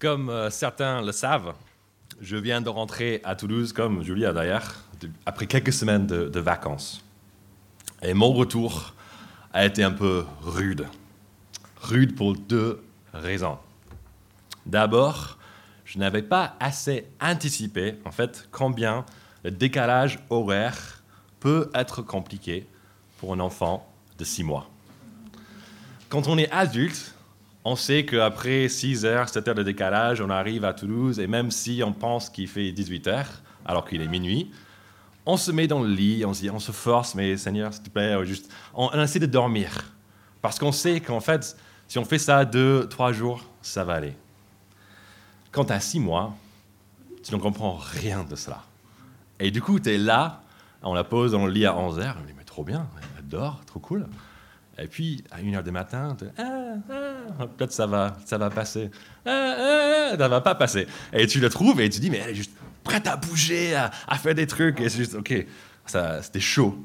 Comme euh, certains le savent, je viens de rentrer à Toulouse, comme Julia d'ailleurs, après quelques semaines de, de vacances. Et mon retour a été un peu rude. Rude pour deux raisons. D'abord, je n'avais pas assez anticipé, en fait, combien le décalage horaire peut être compliqué pour un enfant de 6 mois. Quand on est adulte, on sait qu'après 6 heures, 7 heures de décalage, on arrive à Toulouse, et même si on pense qu'il fait 18 heures, alors qu'il est minuit, on se met dans le lit, on se, force, mais Seigneur, s'il te plaît, euh, juste, on, essaie de dormir. Parce qu'on sait qu'en fait, si on fait ça deux, trois jours, ça va aller. Quand tu as six mois, tu ne comprends rien de cela. Et du coup, tu es là, on la pose dans le lit à 11 heures, on dit, mais trop bien, elle dort, trop cool. Et puis, à 1 heure du matin, tu ah, ah, peut-être ça va, ça va passer. Ah, ah, ça va pas passer. Et tu le trouves et tu dis, mais elle est juste prête à bouger, à, faire des trucs. Et c'est juste, OK, c'était chaud.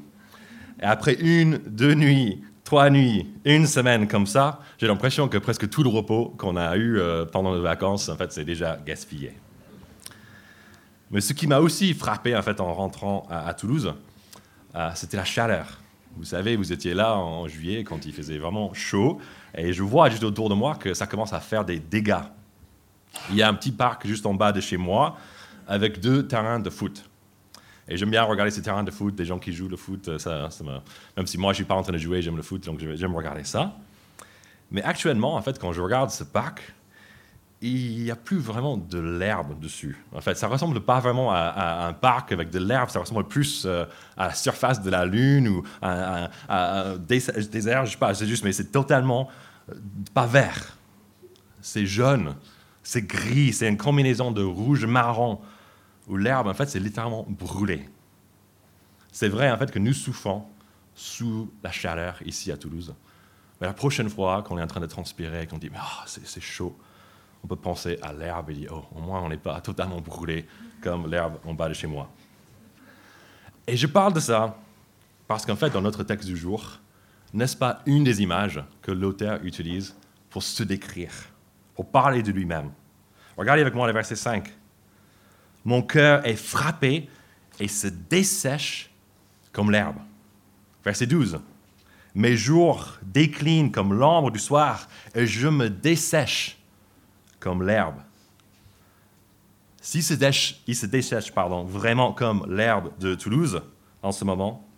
Et après une, deux nuits, trois nuits, une semaine comme ça, j'ai l'impression que presque tout le repos qu'on a eu euh, pendant les vacances, en fait, c'est déjà gaspillé. Mais ce qui m'a aussi frappé, en fait, en rentrant à, à Toulouse, euh, c'était la chaleur. Vous savez, vous étiez là en juillet quand il faisait vraiment chaud, et je vois juste autour de moi que ça commence à faire des dégâts. Il y a un petit parc juste en bas de chez moi avec deux terrains de foot. Et j'aime bien regarder ces terrains de foot, des gens qui jouent le foot. Ça, ça me- même si moi, je ne suis pas en train de jouer, j'aime le foot, donc j'aime regarder ça. Mais actuellement, en fait, quand je regarde ce parc, il n'y a plus vraiment de l'herbe dessus. En fait, ça ressemble pas vraiment à, un parc avec de l'herbe, ça ressemble plus euh, à la surface de la Lune ou à, un dés- désert, je sais pas, c'est juste, mais c'est totalement euh, pas vert. C'est jaune, c'est gris, c'est une combinaison de rouge-marron, où l'herbe, en fait, c'est littéralement brûlé. C'est vrai, en fait, que nous souffrons sous la chaleur ici à Toulouse. Mais la prochaine fois qu'on est en train de transpirer qu'on dit, c'est c'est chaud, on peut penser à l'herbe et dire, oh, au moins on n'est pas totalement brûlé comme l'herbe en bas de chez moi. Et je parle de ça parce qu'en fait, dans notre texte du jour, n'est-ce pas une des images que l'auteur utilise pour se décrire, pour parler de lui-même? Regardez avec moi le verset 5. Mon cœur est frappé et se dessèche comme l'herbe. Verset 12. Mes jours déclinent comme l'ombre du soir et je me dessèche comme l'herbe. S'il se, dèche- il se dessèche pardon, vraiment comme l'herbe de Toulouse en ce moment,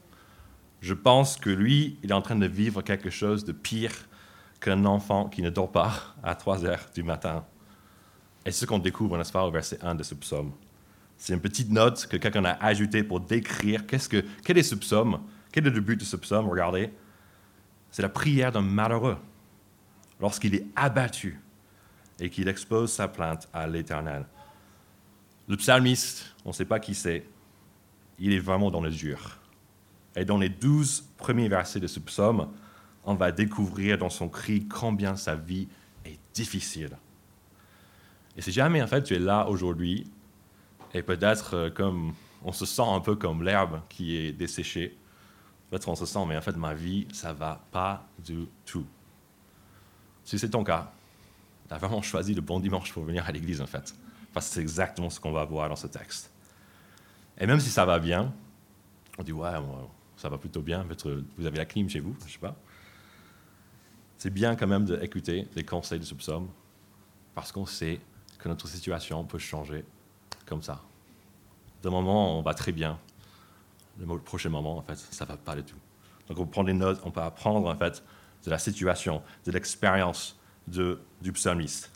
je pense que lui, il est en train de vivre quelque chose de pire qu'un enfant qui ne dort pas à 3 heures du matin. Et ce qu'on découvre, n'est-ce pas, au verset 1 de ce psaume. C'est une petite note que quelqu'un a ajoutée pour décrire qu'est-ce que, quel est ce psaume, quel est le but de ce psaume, regardez. C'est la prière d'un malheureux lorsqu'il est abattu et qu'il expose sa plainte à l'Éternel. Le psalmiste, on ne sait pas qui c'est, il est vraiment dans le dur. Et dans les douze premiers versets de ce psaume, on va découvrir dans son cri combien sa vie est difficile. Et si jamais en fait tu es là aujourd'hui et peut-être euh, comme on se sent un peu comme l'herbe qui est desséchée, peut-être on se sent mais en fait ma vie ça va pas du tout. Si c'est ton cas, tu as vraiment choisi le bon dimanche pour venir à l'église en fait, parce que c'est exactement ce qu'on va voir dans ce texte. Et même si ça va bien, on dit ouais ça va plutôt bien, vous avez la clim chez vous, je sais pas. C'est bien quand même d'écouter les conseils de ce psaume, parce qu'on sait que notre situation peut changer comme ça. D'un moment, on va très bien. Le prochain moment, en fait, ça ne va pas du tout. Donc, on prend des notes, on peut apprendre, en fait, de la situation, de l'expérience du psalmiste.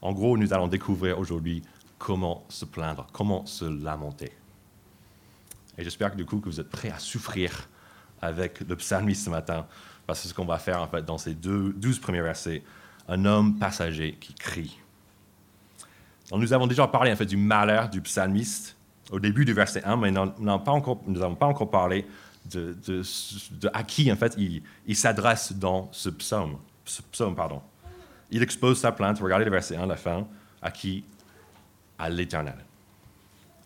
En gros, nous allons découvrir aujourd'hui comment se plaindre, comment se lamenter. Et j'espère que du coup, que vous êtes prêts à souffrir avec le psalmiste ce matin, parce que ce qu'on va faire, en fait, dans ces deux, douze premiers versets. Un homme passager qui crie. Nous avons déjà parlé en fait, du malheur du psalmiste au début du verset 1, mais nous n'avons pas encore parlé de, à qui en fait, il, s'adresse dans ce psaume. Il expose sa plainte, regardez le verset 1, la fin, à qui? À l'Éternel.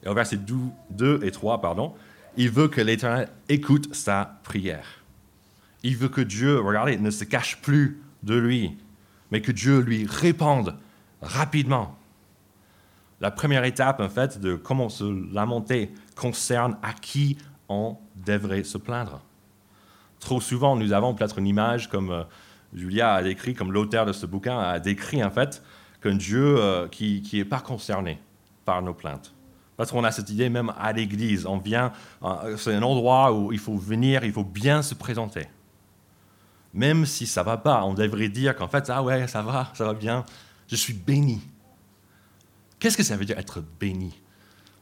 Et au verset 2 et 3, pardon, il veut que l'Éternel écoute sa prière. Il veut que Dieu, regardez, ne se cache plus de lui, mais que Dieu lui réponde rapidement. La première étape, en fait, de comment se lamenter concerne à qui on devrait se plaindre. Trop souvent, nous avons peut-être une image, comme euh, Julia a décrit, comme l'auteur de ce bouquin a décrit, en fait, qu'un Dieu euh, qui n'est pas concerné par nos plaintes. Parce qu'on a cette idée même à l'église, on vient, euh, c'est un endroit où il faut venir, il faut bien se présenter. Même si ça va pas, on devrait dire qu'en fait, ah ouais, ça va, ça va bien, je suis béni. Qu'est-ce que ça veut dire être béni?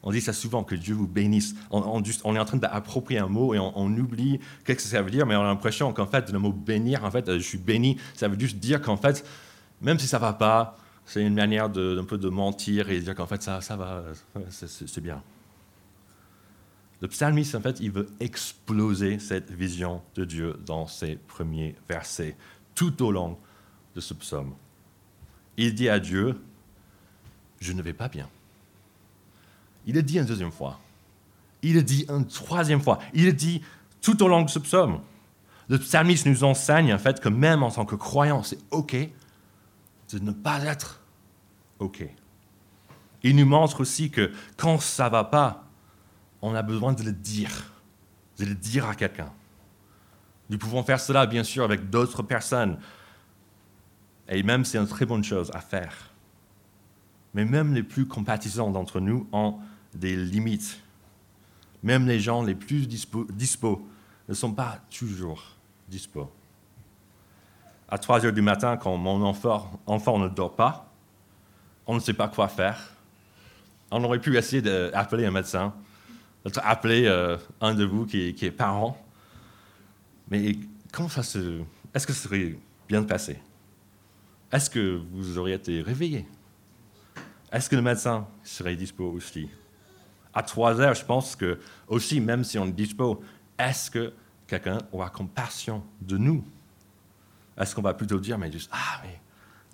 On dit ça souvent, que Dieu vous bénisse. On, est en train d'approprier un mot et on, oublie qu'est-ce que ça veut dire, mais on a l'impression qu'en fait, le mot bénir, en fait, je suis béni, ça veut juste dire qu'en fait, même si ça va pas, c'est une manière de, un peu de mentir et de dire qu'en fait, ça, ça va, c'est bien. Le psalmiste, en fait, il veut exploser cette vision de Dieu dans ses premiers versets, tout au long de ce psaume. Il dit à Dieu, je ne vais pas bien. Il le dit une deuxième fois. Il le dit une troisième fois. Il le dit tout au long de ce psaume. Le psalmiste nous enseigne en fait que même en tant que croyant, c'est OK de ne pas être OK. Il nous montre aussi que quand ça va pas, on a besoin de le dire, de le dire à quelqu'un. Nous pouvons faire cela, bien sûr, avec d'autres personnes. Et même, c'est une très bonne chose à faire. Mais même les plus compatissants d'entre nous ont des limites. Même les gens les plus dispo, ne sont pas toujours dispo. À 3 heures du matin, quand mon enfant, ne dort pas, on ne sait pas quoi faire. On aurait pu essayer d'appeler un médecin, d'appeler euh, un de vous qui, qui, est parent. Mais comment ça se. Est-ce que ça serait bien passé? Est-ce que vous auriez été réveillé? Est-ce que le médecin serait dispo aussi? À 3 heures, je pense que aussi, même si on est dispo, est-ce que quelqu'un aura compassion de nous? Est-ce qu'on va plutôt dire, mais juste, ah, mais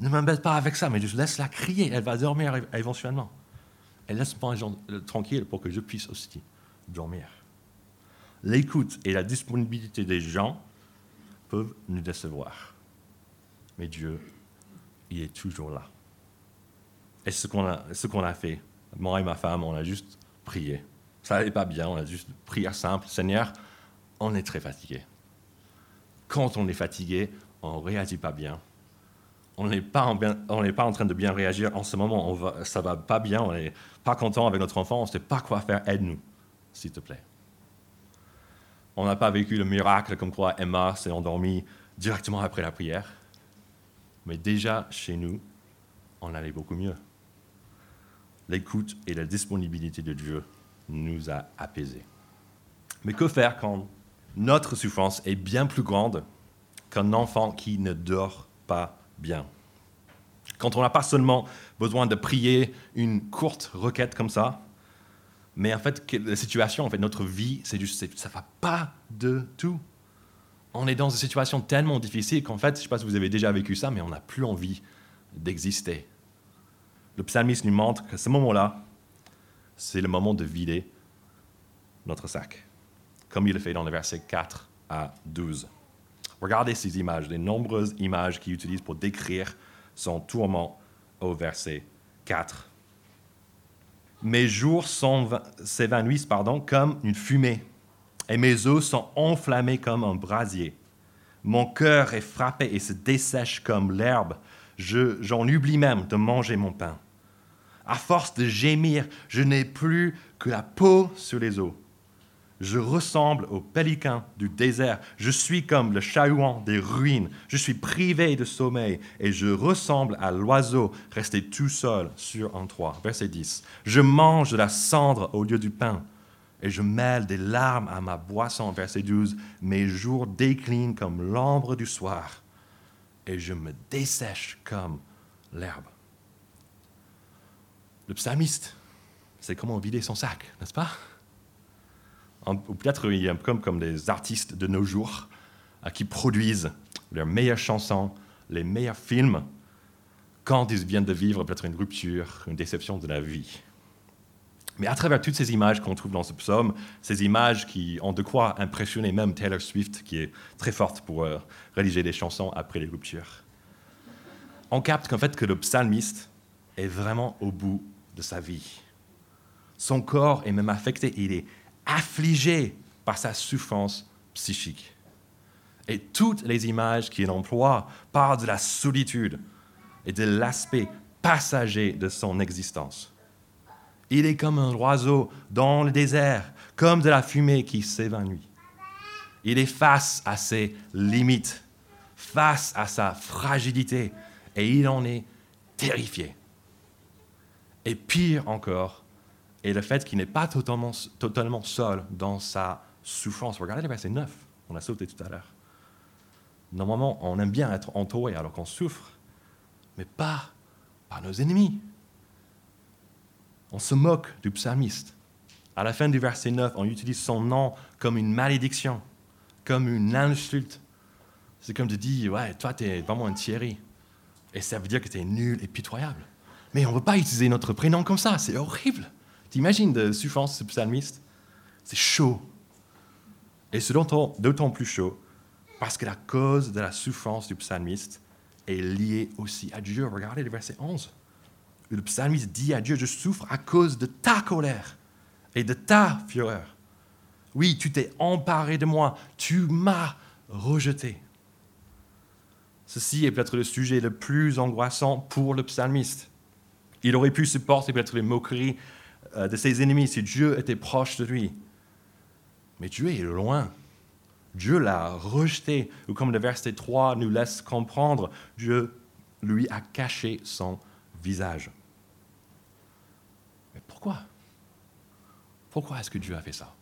ne m'embête pas avec ça, mais juste laisse-la crier, elle va dormir éventuellement. Et laisse-moi tranquille pour que je puisse aussi dormir. L'écoute et la disponibilité des gens peuvent nous décevoir. Mais Dieu, il est toujours là. Et ce qu'on a, fait, moi et ma femme, on a juste prié. Ça n'allait pas bien, on a juste prié simple. Seigneur, on est très fatigué. Quand on est fatigué, on ne réagit pas bien. On n'est pas, en pas en train de bien réagir en ce moment. On va, ça va pas bien, on n'est pas content avec notre enfant, on ne sait pas quoi faire. Aide-nous, s'il te plaît. On n'a pas vécu le miracle comme quoi Emma s'est endormie directement après la prière. Mais déjà, chez nous, on allait beaucoup mieux l'écoute et la disponibilité de Dieu nous a apaisés. Mais que faire quand notre souffrance est bien plus grande qu'un enfant qui ne dort pas bien? Quand on n'a pas seulement besoin de prier une courte requête comme ça, mais en fait, la situation, en fait, notre vie, c'est ça va pas de tout. On est dans une situation tellement difficile qu'en fait, je ne sais pas si vous avez déjà vécu ça, mais on n'a plus envie d'exister le psalmiste nous montre que ce moment-là, c'est le moment de vider notre sac, comme il le fait dans les versets 4 à 12. Regardez ces images, les nombreuses images qu'il utilise pour décrire son tourment au verset 4. Mes jours s'évanouissent comme une fumée, et mes os sont enflammés comme un brasier. Mon cœur est frappé et se dessèche comme l'herbe. J'en oublie même de manger mon pain. À force de gémir, je n'ai plus que la peau sur les os. Je ressemble au pélican du désert. Je suis comme le chahuan des ruines. Je suis privé de sommeil et je ressemble à l'oiseau resté tout seul sur un toit. Verset 10. Je mange de la cendre au lieu du pain et je mêle des larmes à ma boisson. Verset 12. Mes jours déclinent comme l'ombre du soir et je me dessèche comme l'herbe. Le psalmiste, c'est comment vider son sac, n'est-ce pas? Ou peut-être il comme, comme des artistes de nos jours à qui produisent leurs meilleures chansons, les meilleurs films, quand ils viennent de vivre peut-être une rupture, une déception de la vie. Mais à travers toutes ces images qu'on trouve dans ce psaume, ces images qui ont de quoi impressionner même Taylor Swift, qui est très forte pour euh, rédiger des chansons après les ruptures, on capte qu'en fait que le psalmiste est vraiment au bout de sa vie. Son corps est même affecté, il est affligé par sa souffrance psychique. Et toutes les images qu'il emploie parlent de la solitude et de l'aspect passager de son existence. Il est comme un oiseau dans le désert, comme de la fumée qui s'évanouit. Il est face à ses limites, face à sa fragilité, et il en est terrifié. Et pire encore est le fait qu'il n'est pas totalement, totalement seul dans sa souffrance. Regardez le verset 9, on a sauté tout à l'heure. Normalement, on aime bien être entouré alors qu'on souffre, mais pas par nos ennemis. On se moque du psalmiste. À la fin du verset 9, on utilise son nom comme une malédiction, comme une insulte. C'est comme de dire, ouais, toi, tu es vraiment un Thierry. Et ça veut dire que tu es nul et pitoyable. Mais on ne veut pas utiliser notre prénom comme ça, c'est horrible. T'imagines de souffrance ce psalmiste? C'est chaud. Et c'est d'autant plus chaud parce que la cause de la souffrance du psalmiste est liée aussi à Dieu. Regardez le verset 11. Le psalmiste dit à Dieu, je souffre à cause de ta colère et de ta fureur. Oui, tu t'es emparé de moi, tu m'as rejeté. Ceci est peut-être le sujet le plus angoissant pour le psalmiste. Il aurait pu supporter peut-être les moqueries euh, de ses ennemis si Dieu était proche de lui. Mais Dieu est loin. Dieu l'a rejeté, ou comme le verset 3 nous laisse comprendre, Dieu lui a caché son visage. Mais pourquoi? Pourquoi est-ce que Dieu a fait ça?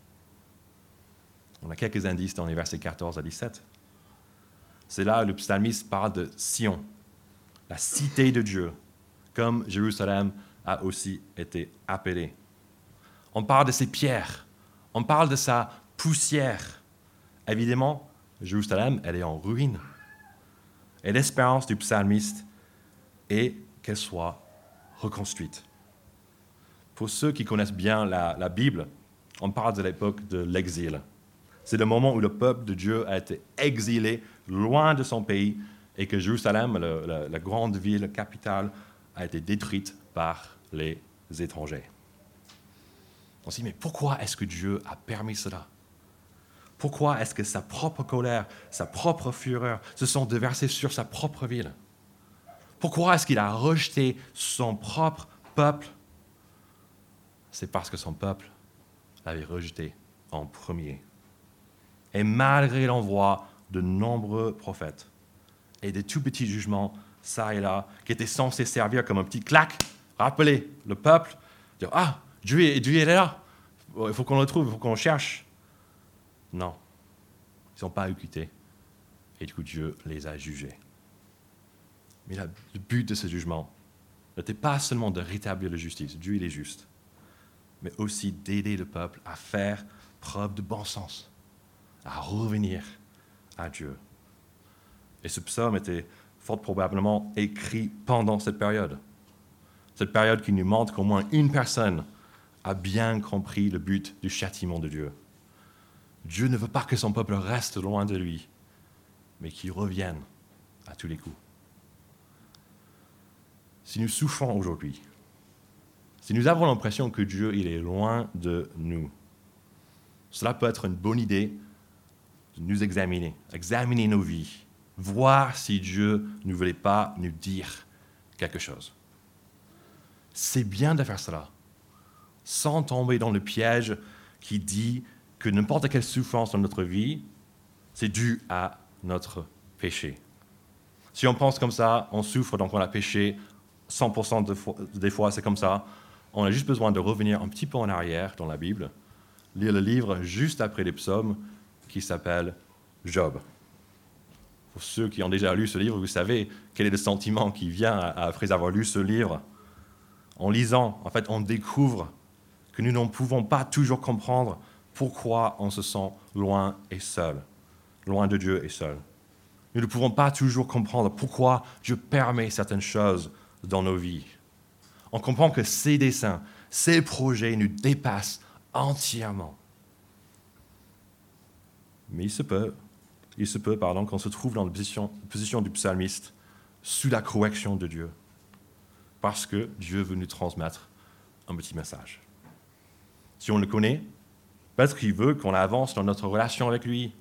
On a quelques indices dans les versets 14 à 17. C'est là où le psalmiste parle de Sion, la cité de Dieu, comme Jérusalem a aussi été appelée. On parle de ses pierres, on parle de sa poussière, Évidemment, Jérusalem, elle est en ruine. Et l'espérance du psalmiste est qu'elle soit reconstruite. Pour ceux qui connaissent bien la, Bible, on parle de l'époque de l'exil. C'est le moment où le peuple de Dieu a été exilé loin de son pays et que Jérusalem, la grande ville capitale, a été détruite par les étrangers. On se dit, mais pourquoi est-ce que Dieu a permis cela? Pourquoi est-ce que sa propre colère, sa propre fureur se sont déversées sur sa propre ville? Pourquoi est-ce qu'il a rejeté son propre peuple? C'est parce que son peuple l'avait rejeté en premier. Et malgré l'envoi de nombreux prophètes et des tout petits jugements, ça et là, qui étaient censés servir comme un petit claque, rappeler le peuple, dire Ah, Dieu, Dieu est là, il faut qu'on le trouve, il faut qu'on le cherche. Non. Ils n'ont pas écouté. Et du coup, Dieu les a jugés. Mais le but de ce jugement n'était pas seulement de rétablir la justice, Dieu il est juste, mais aussi d'aider le peuple à faire preuve de bon sens, à revenir à Dieu. Et ce psaume était fort probablement écrit pendant cette période. Cette période qui nous montre qu'au moins une personne a bien compris le but du châtiment de Dieu. Dieu ne veut pas que son peuple reste loin de lui, mais qu'il revienne à tous les coups. Si nous souffrons aujourd'hui, si nous avons l'impression que Dieu il est loin de nous, cela peut être une bonne idée de nous examiner, examiner nos vies, voir si Dieu ne voulait pas nous dire quelque chose. C'est bien de faire cela, sans tomber dans le piège qui dit que n'importe quelle souffrance dans notre vie, c'est dû à notre péché. Si on pense comme ça, on souffre, donc on a péché, 100% des fois c'est comme ça. On a juste besoin de revenir un petit peu en arrière dans la Bible, lire le livre juste après les psaumes qui s'appelle Job. Pour ceux qui ont déjà lu ce livre, vous savez quel est le sentiment qui vient après avoir lu ce livre. En lisant, en fait, on découvre que nous ne pouvons pas toujours comprendre pourquoi on se sent loin et seul, loin de Dieu et seul. Nous ne pouvons pas toujours comprendre pourquoi Dieu permet certaines choses dans nos vies. On comprend que ses desseins, ses projets nous dépassent entièrement. Mais il se peut, il se peut, qu'on se trouve dans la position, position du psalmiste, sous la correction de Dieu. parce que Dieu veut nous transmettre un petit message. Si on le connaît, peut-être qu'il veut qu'on avance dans notre relation avec lui,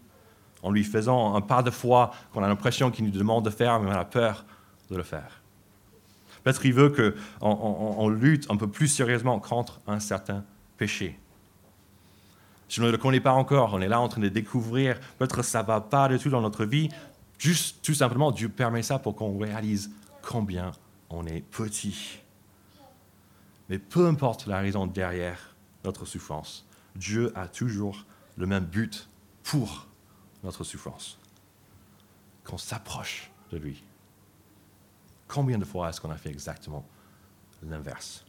en lui faisant un pas de foi qu'on a l'impression qu'il nous demande de faire, mais on a peur de le faire. Peut-être qu'il veut qu'on lutte un peu plus sérieusement contre un certain péché. Si on ne le connaît pas encore, on est là en train de découvrir, peut-être ça va pas du tout dans notre vie, juste tout simplement, Dieu permet ça pour qu'on réalise combien on est petit. Mais peu importe la raison derrière notre souffrance, Dieu a toujours le même but pour notre souffrance. Qu'on s'approche de lui. Combien de fois est-ce qu'on a fait exactement l'inverse?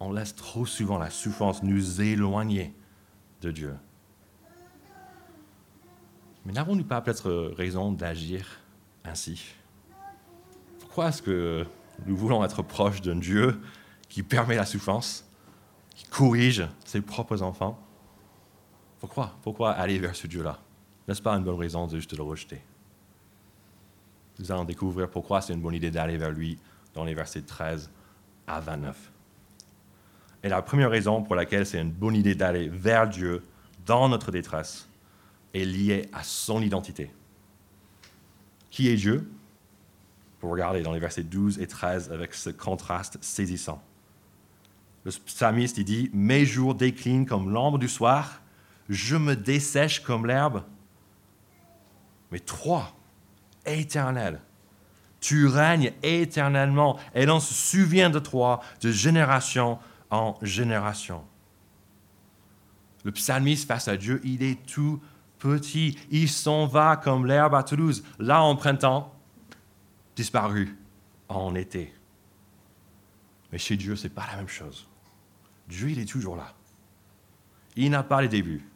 On laisse trop souvent la souffrance nous éloigner de Dieu. Mais n'avons-nous pas peut-être raison d'agir ainsi? Pourquoi est-ce que nous voulons être proches d'un Dieu qui permet la souffrance, qui corrige ses propres enfants? Pourquoi Pourquoi aller vers ce Dieu-là? N'est-ce pas une bonne raison de juste le rejeter? Nous allons découvrir pourquoi c'est une bonne idée d'aller vers lui dans les versets 13 à 29. Et la première raison pour laquelle c'est une bonne idée d'aller vers Dieu dans notre détresse est liée à son identité. Qui est Dieu? Pour regarder dans les versets 12 et 13 avec ce contraste saisissant. Le psalmiste dit Mes jours déclinent comme l'ombre du soir, je me dessèche comme l'herbe. Mais toi, éternel, tu règnes éternellement et l'on se souvient de toi de génération en génération. Le psalmiste face à Dieu, il est tout petit. Il s'en va comme l'herbe à Toulouse, là en printemps, disparu en été. Mais chez Dieu, ce n'est pas la même chose. Dieu, il est toujours là. Il n'a pas de début.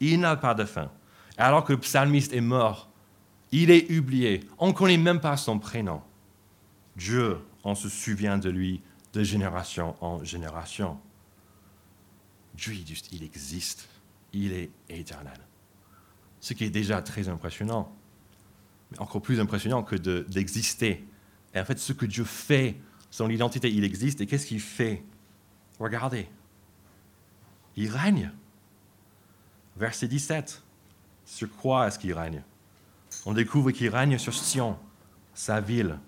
Il n'a pas de fin. Alors que le psalmiste est mort, il est oublié. On ne connaît même pas son prénom. Dieu, on se souvient de lui de génération en génération. Dieu, il existe. Il est éternel. Ce qui est déjà très impressionnant. Mais encore plus impressionnant que d'exister. et en fait, ce que Dieu fait, son identité, il existe. Et qu'est-ce qu'il fait? Regardez. Il règne. Verset 17. Sur quoi est-ce qu'il règne? On découvre qu'il règne sur Sion, sa ville.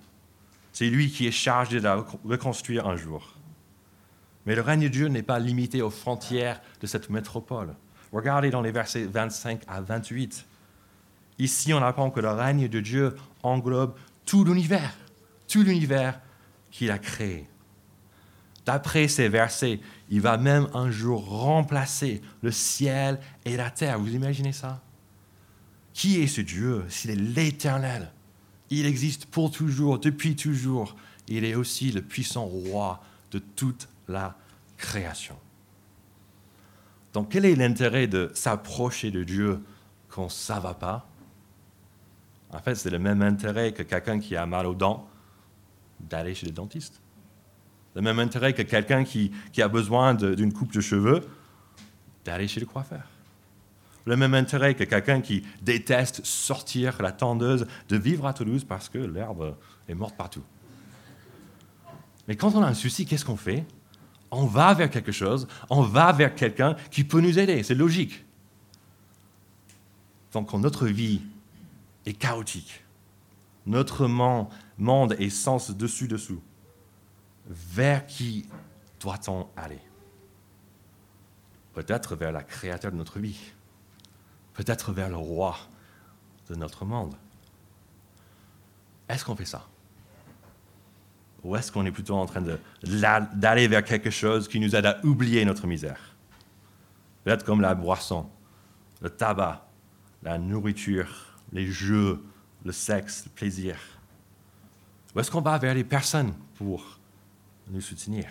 C'est lui qui est chargé de la reconstruire un jour. Mais le règne de Dieu n'est pas limité aux frontières de cette métropole. Regardez dans les versets 25 à 28. Ici, on apprend que le règne de Dieu englobe tout l'univers, tout l'univers qu'il a créé. D'après ces versets, il va même un jour remplacer le ciel et la terre. Vous imaginez ça? Qui est ce Dieu s'il est l'éternel? Il existe pour toujours, depuis toujours. Il est aussi le puissant roi de toute la création. Donc quel est l'intérêt de s'approcher de Dieu quand ça ne va pas? En fait, c'est le même intérêt que quelqu'un qui a mal aux dents d'aller chez le dentiste. Le même intérêt que quelqu'un qui, qui a besoin d'une coupe de cheveux d'aller chez le coiffeur le même intérêt que quelqu'un qui déteste sortir la tendeuse de vivre à Toulouse parce que l'herbe est morte partout. Mais quand on a un souci, qu'est-ce qu'on fait? On va vers quelque chose, on va vers quelqu'un qui peut nous aider, c'est logique. Donc quand notre vie est chaotique, notre monde est sens dessus-dessous, vers qui doit-on aller? Peut-être vers la créateur de notre vie peut-être vers le roi de notre monde. Est-ce qu'on fait ça? Ou est-ce qu'on est plutôt en train d'aller vers quelque chose qui nous aide à oublier notre misère? Peut-être comme la boisson, le tabac, la nourriture, les jeux, le sexe, le plaisir. Ou est-ce qu'on va vers les personnes pour nous soutenir?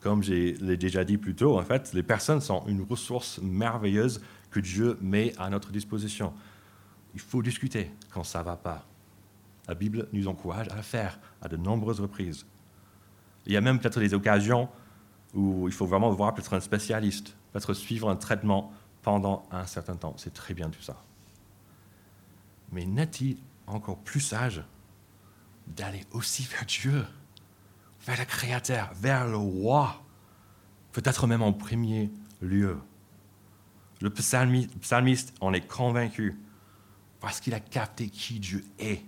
Comme je l'ai déjà dit plus tôt, en fait, les personnes sont une ressource merveilleuse que Dieu met à notre disposition. Il faut discuter quand ça ne va pas. La Bible nous encourage à le faire à de nombreuses reprises. Il y a même peut-être des occasions où il faut vraiment voir peut-être un spécialiste, peut-être suivre un traitement pendant un certain temps. C'est très bien tout ça. Mais n'est-il encore plus sage d'aller aussi vers Dieu, vers le Créateur, vers le roi, peut-être même en premier lieu? Le psalmiste en est convaincu parce qu'il a capté qui Dieu est.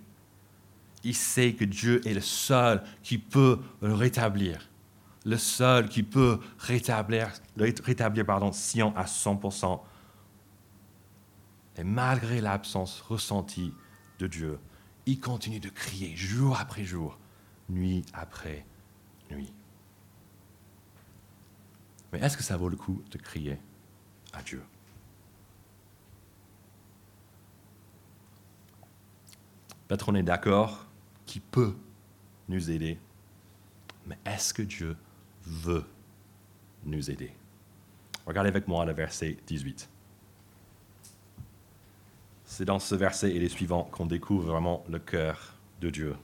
Il sait que Dieu est le seul qui peut le rétablir, le seul qui peut rétablir, rétablir pardon, Sion à 100%. Et malgré l'absence ressentie de Dieu, il continue de crier jour après jour, nuit après nuit. Mais est-ce que ça vaut le coup de crier à Dieu? Peut-être on est d'accord qu'il peut nous aider, mais est-ce que Dieu veut nous aider? Regardez avec moi le verset 18. C'est dans ce verset et les suivants qu'on découvre vraiment le cœur de Dieu.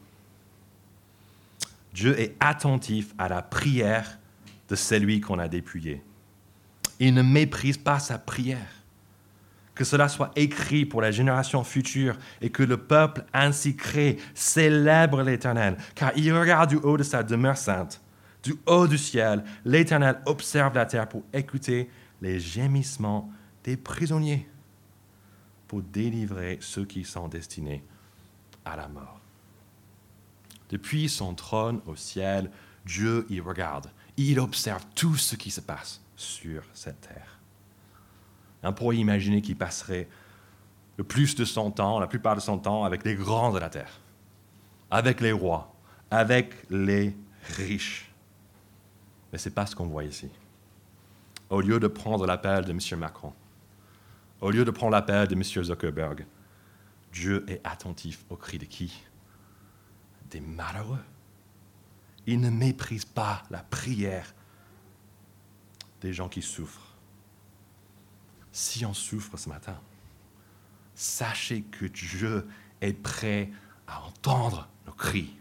Dieu est attentif à la prière de celui qu'on a dépouillé. Il ne méprise pas sa prière. Que cela soit écrit pour la génération future et que le peuple ainsi créé célèbre l'Éternel, car il regarde du haut de sa demeure sainte. Du haut du ciel, l'Éternel observe la terre pour écouter les gémissements des prisonniers pour délivrer ceux qui sont destinés à la mort. Depuis son trône au ciel, Dieu y regarde. Il observe tout ce qui se passe sur cette terre. On pourrait imaginer qu'il passerait le plus de son temps, la plupart de son temps, avec les grands de la terre, avec les rois, avec les riches. Mais ce n'est pas ce qu'on voit ici. Au lieu de prendre l'appel de M. Macron, au lieu de prendre l'appel de M. Zuckerberg, Dieu est attentif au cri de qui? Des malheureux. Il ne méprise pas la prière des gens qui souffrent. Si on souffre ce matin, sachez que Dieu est prêt à entendre nos cris.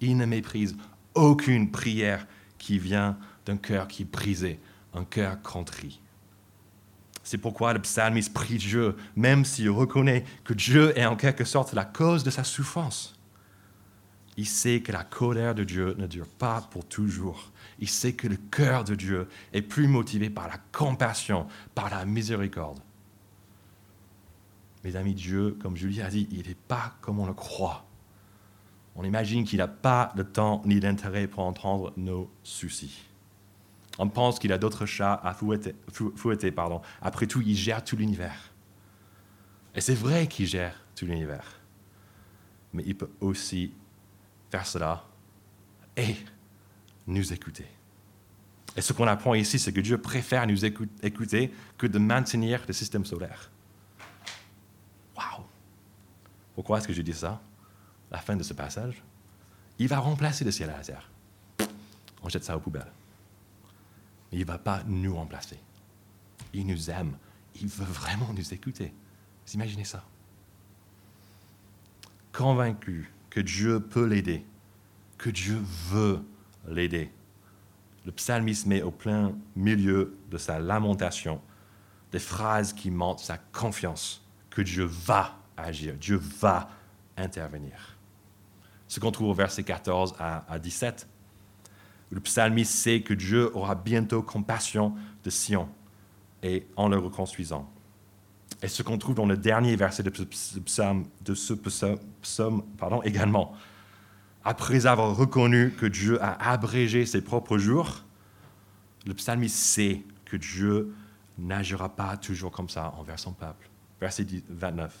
Il ne méprise aucune prière qui vient d'un cœur qui est brisé, un cœur contrit. C'est pourquoi le psalmiste prie Dieu, même s'il reconnaît que Dieu est en quelque sorte la cause de sa souffrance. Il sait que la colère de Dieu ne dure pas pour toujours. Il sait que le cœur de Dieu est plus motivé par la compassion, par la miséricorde. Mes amis, Dieu, comme Julie a dit, il n'est pas comme on le croit. On imagine qu'il n'a pas le temps ni l'intérêt pour entendre nos soucis. On pense qu'il a d'autres chats à fouetter, pardon. Après tout, il gère tout l'univers. Et c'est vrai qu'il gère tout l'univers. Mais il peut aussi faire cela et nous écouter. Et ce qu'on apprend ici, c'est que Dieu préfère nous écouter que de maintenir le système solaire. Waouh! Pourquoi est-ce que je dis ça? La fin de ce passage. Il va remplacer le ciel à la terre. On jette ça aux poubelles mais il ne va pas nous remplacer. Il nous aime. Il veut vraiment nous écouter. Vous imaginez ça? Convaincu que Dieu peut l'aider, que Dieu veut l'aider. Le psalmiste met au plein milieu de sa lamentation des phrases qui montrent sa confiance que Dieu va agir, Dieu va intervenir. Ce qu'on trouve au verset 14 à, à 17 le psalmiste sait que Dieu aura bientôt compassion de Sion et en le reconstruisant. Et ce qu'on trouve dans le dernier verset de ce psaume, pardon, également. Après avoir reconnu que Dieu a abrégé ses propres jours, le psalmiste sait que Dieu n'agira pas toujours comme ça envers son peuple. Verset 29.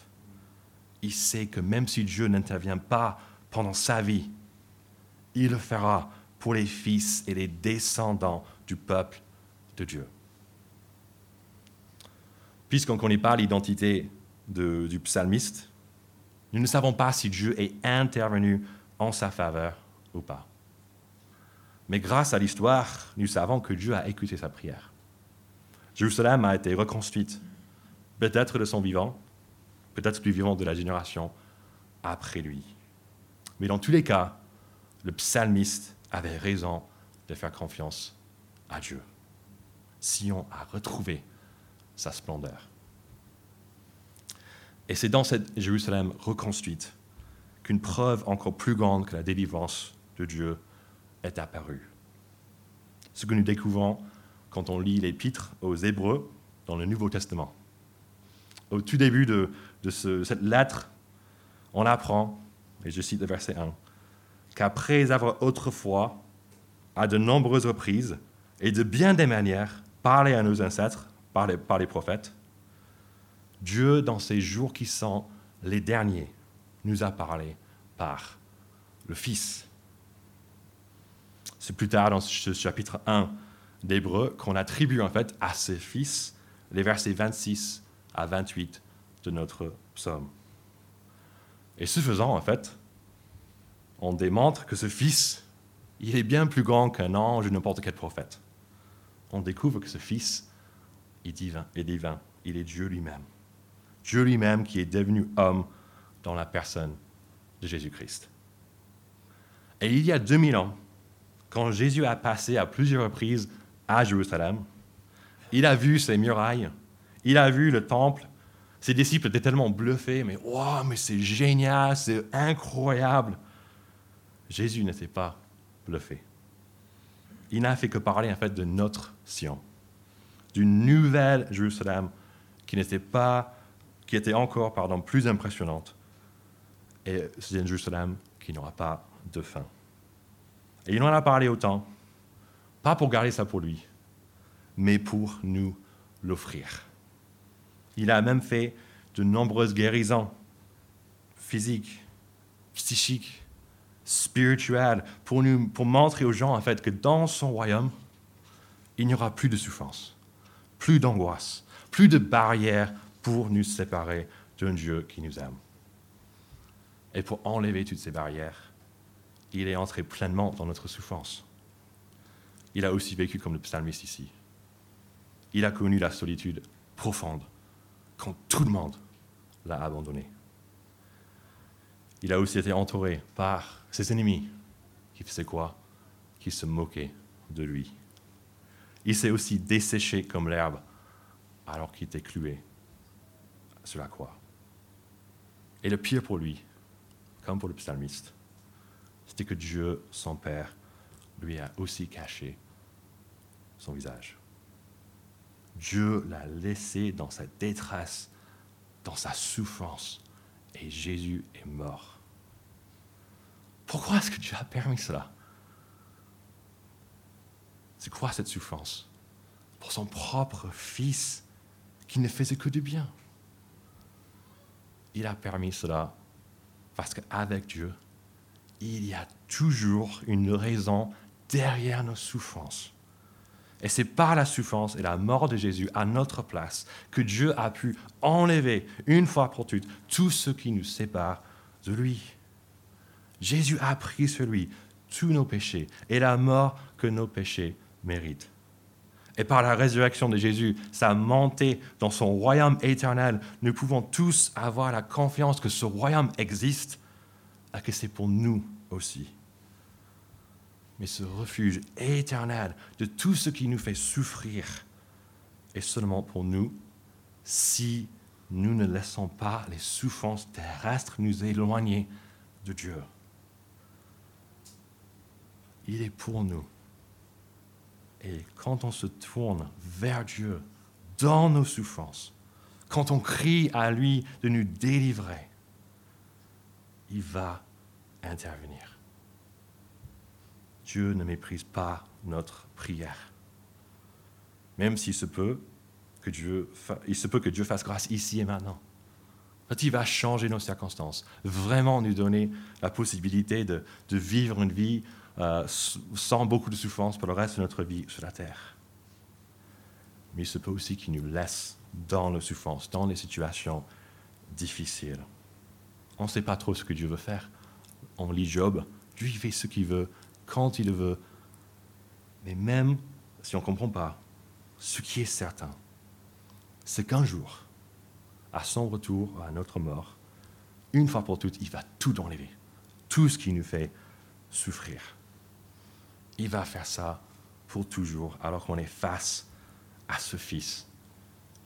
Il sait que même si Dieu n'intervient pas pendant sa vie, il le fera pour les fils et les descendants du peuple de Dieu. Puisqu'on ne connaît pas l'identité du psalmiste, nous ne savons pas si Dieu est intervenu en sa faveur ou pas. Mais grâce à l'histoire, nous savons que Dieu a écouté sa prière. Jérusalem a été reconstruite, peut-être de son vivant, peut-être du vivant de la génération après lui. Mais dans tous les cas, le psalmiste avait raison de faire confiance à Dieu. Sion a retrouvé sa splendeur. Et c'est dans cette Jérusalem reconstruite qu'une preuve encore plus grande que la délivrance de Dieu est apparue. Ce que nous découvrons quand on lit l'épître aux Hébreux dans le Nouveau Testament. Au tout début de, cette lettre, on apprend, et je cite le verset 1, qu'après avoir autrefois, à de nombreuses reprises et de bien des manières, parlé à nos ancêtres par les, prophètes, Dieu, dans ces jours qui sont les derniers, nous a parlé par le Fils. C'est plus tard dans ce chapitre 1 d'Hébreu qu'on attribue en fait à ce Fils les versets 26 à 28 de notre psaume. Et ce faisant, en fait, on démontre que ce Fils, il est bien plus grand qu'un ange ou n'importe quel prophète. On découvre que ce Fils est divin, est divin. Il est Dieu lui-même. Dieu lui-même qui est devenu homme dans la personne de Jésus-Christ. Et il y a 2000 ans, quand Jésus a passé à plusieurs reprises à Jérusalem, il a vu ces murailles, il a vu le temple. Ses disciples étaient tellement bluffés, mais wow, mais c'est génial, c'est incroyable. Jésus n'était pas bluffé. Il n'a fait que parler en fait de notre Sion, d'une nouvelle Jérusalem qui n'était pas, qui était encore pardon, plus impressionnante. Et c'est une Jérusalem qui n'aura pas de fin. Et il en a parlé autant, pas pour garder ça pour lui, mais pour nous l'offrir. Il a même fait de nombreuses guérisons physiques, psychiques, spirituelles, pour, nous, pour montrer aux gens en fait que dans son royaume, il n'y aura plus de souffrance, plus d'angoisse, plus de barrières pour nous séparer d'un Dieu qui nous aime. Et pour enlever toutes ces barrières, il est entré pleinement dans notre souffrance. Il a aussi vécu comme le psalmiste ici il a connu la solitude profonde quand tout le monde l'a abandonné. Il a aussi été entouré par ses ennemis qui faisaient quoi? Qui se moquaient de lui. Il s'est aussi desséché comme l'herbe alors qu'il était cloué sur la croix. Et le pire pour lui, comme pour le psalmiste, c'était que Dieu, son Père, lui a aussi caché son visage. Dieu l'a laissé dans sa détresse, dans sa souffrance, et Jésus est mort. Pourquoi est-ce que Dieu a permis cela? C'est quoi cette souffrance Pour son propre fils qui ne faisait que du bien? Il a permis cela parce qu'avec Dieu, il y a toujours une raison derrière nos souffrances. Et c'est par la souffrance et la mort de Jésus à notre place que Dieu a pu enlever une fois pour toutes tout ce qui nous sépare de lui. Jésus a pris sur lui tous nos péchés et la mort que nos péchés méritent. Et par la résurrection de Jésus, sa montée dans son royaume éternel, nous pouvons tous avoir la confiance que ce royaume existe et que c'est pour nous aussi mais ce refuge éternel de tout ce qui nous fait souffrir est seulement pour nous si nous ne laissons pas les souffrances terrestres nous éloigner de Dieu. Il est pour nous. Et quand on se tourne vers Dieu dans nos souffrances, quand on crie à lui de nous délivrer, il va intervenir. Dieu ne méprise pas notre prière. Même s'il se peut que Dieu, il se peut que Dieu fasse grâce ici et maintenant. Quand il va changer nos circonstances, vraiment nous donner la possibilité de, vivre une vie euh, sans beaucoup de souffrance pour le reste de notre vie sur la terre. Mais il se peut aussi qu'il nous laisse dans nos souffrances, dans les situations difficiles. On ne sait pas trop ce que Dieu veut faire. On lit Job, Dieu fait ce qu'il veut, quand il veut. Mais même si on ne comprend pas, ce qui est certain, c'est qu'un jour, à son retour, à notre mort, une fois pour toutes, il va tout enlever. Tout ce qui nous fait souffrir. Il va faire ça pour toujours, alors qu'on est face à ce Fils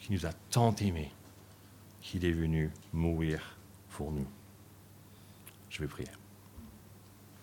qui nous a tant aimés, qu'il est venu mourir pour nous. Je vais prier.